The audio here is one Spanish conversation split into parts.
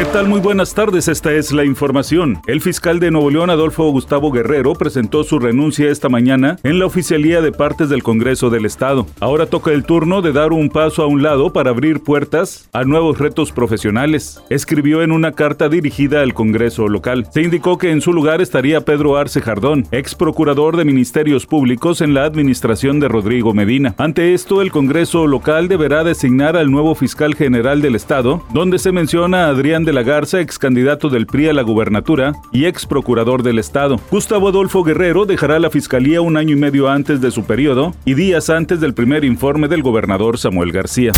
¿Qué tal? Muy buenas tardes, esta es la información. El fiscal de Nuevo León, Adolfo Gustavo Guerrero, presentó su renuncia esta mañana en la oficialía de partes del Congreso del Estado. Ahora toca el turno de dar un paso a un lado para abrir puertas a nuevos retos profesionales. Escribió en una carta dirigida al Congreso local. Se indicó que en su lugar estaría Pedro Arce Jardón, ex procurador de Ministerios Públicos en la administración de Rodrigo Medina. Ante esto, el Congreso local deberá designar al nuevo fiscal general del Estado, donde se menciona a Adrián de de la Garza, ex candidato del PRI a la gubernatura y ex procurador del Estado. Gustavo Adolfo Guerrero dejará la fiscalía un año y medio antes de su periodo y días antes del primer informe del gobernador Samuel García.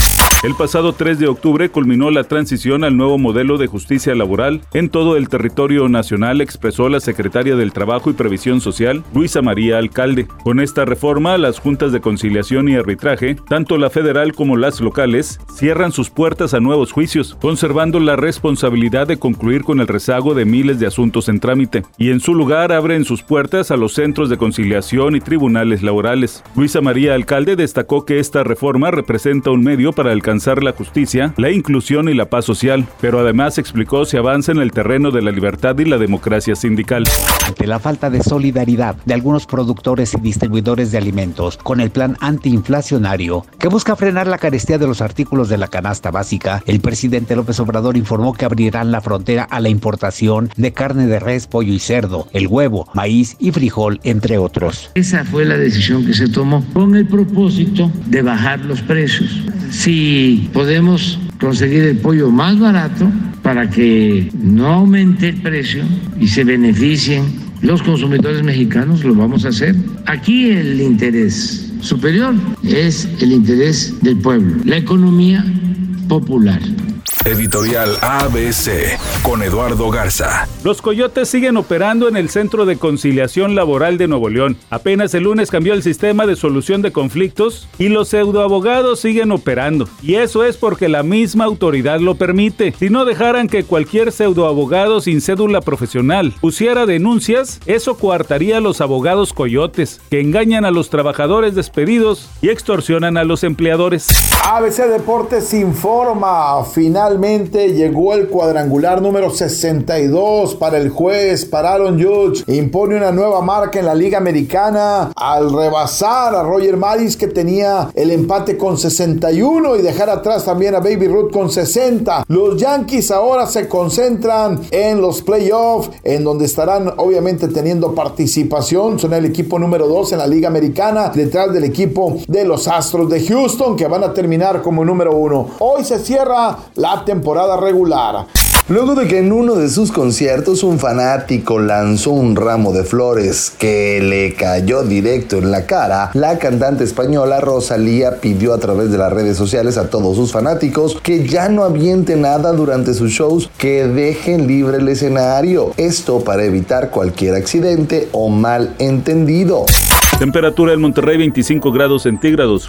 El pasado 3 de octubre culminó la transición al nuevo modelo de justicia laboral en todo el territorio nacional, expresó la secretaria del Trabajo y Previsión Social, Luisa María Alcalde. Con esta reforma, las juntas de conciliación y arbitraje, tanto la federal como las locales, cierran sus puertas a nuevos juicios, conservando la responsabilidad de concluir con el rezago de miles de asuntos en trámite, y en su lugar abren sus puertas a los centros de conciliación y tribunales laborales. Luisa María Alcalde destacó que esta reforma representa un medio para alcanzar la justicia, la inclusión y la paz social, pero además explicó se avanza en el terreno de la libertad y la democracia sindical. Ante la falta de solidaridad de algunos productores y distribuidores de alimentos con el plan antiinflacionario que busca frenar la carestía de los artículos de la canasta básica, el presidente López Obrador informó que abrirán la frontera a la importación de carne de res, pollo y cerdo, el huevo, maíz y frijol, entre otros. Esa fue la decisión que se tomó con el propósito de bajar los precios. Si podemos conseguir el pollo más barato para que no aumente el precio y se beneficien los consumidores mexicanos, lo vamos a hacer. Aquí el interés superior es el interés del pueblo, la economía popular. Editorial ABC con Eduardo Garza. Los coyotes siguen operando en el Centro de Conciliación Laboral de Nuevo León. Apenas el lunes cambió el sistema de solución de conflictos y los pseudoabogados siguen operando. Y eso es porque la misma autoridad lo permite. Si no dejaran que cualquier pseudoabogado sin cédula profesional pusiera denuncias, eso coartaría a los abogados coyotes, que engañan a los trabajadores despedidos y extorsionan a los empleadores. ABC Deportes informa final finalmente llegó el cuadrangular número 62 para el juez, para Aaron Judge. Impone una nueva marca en la Liga Americana al rebasar a Roger Maris que tenía el empate con 61 y dejar atrás también a Baby Ruth con 60. Los Yankees ahora se concentran en los playoffs, en donde estarán obviamente teniendo participación. Son el equipo número 2 en la Liga Americana, detrás del equipo de los Astros de Houston, que van a terminar como número 1. Hoy se cierra la temporada regular. Luego de que en uno de sus conciertos un fanático lanzó un ramo de flores que le cayó directo en la cara, la cantante española Rosalía pidió a través de las redes sociales a todos sus fanáticos que ya no avienten nada durante sus shows, que dejen libre el escenario. Esto para evitar cualquier accidente o mal entendido. Temperatura en Monterrey 25 grados centígrados.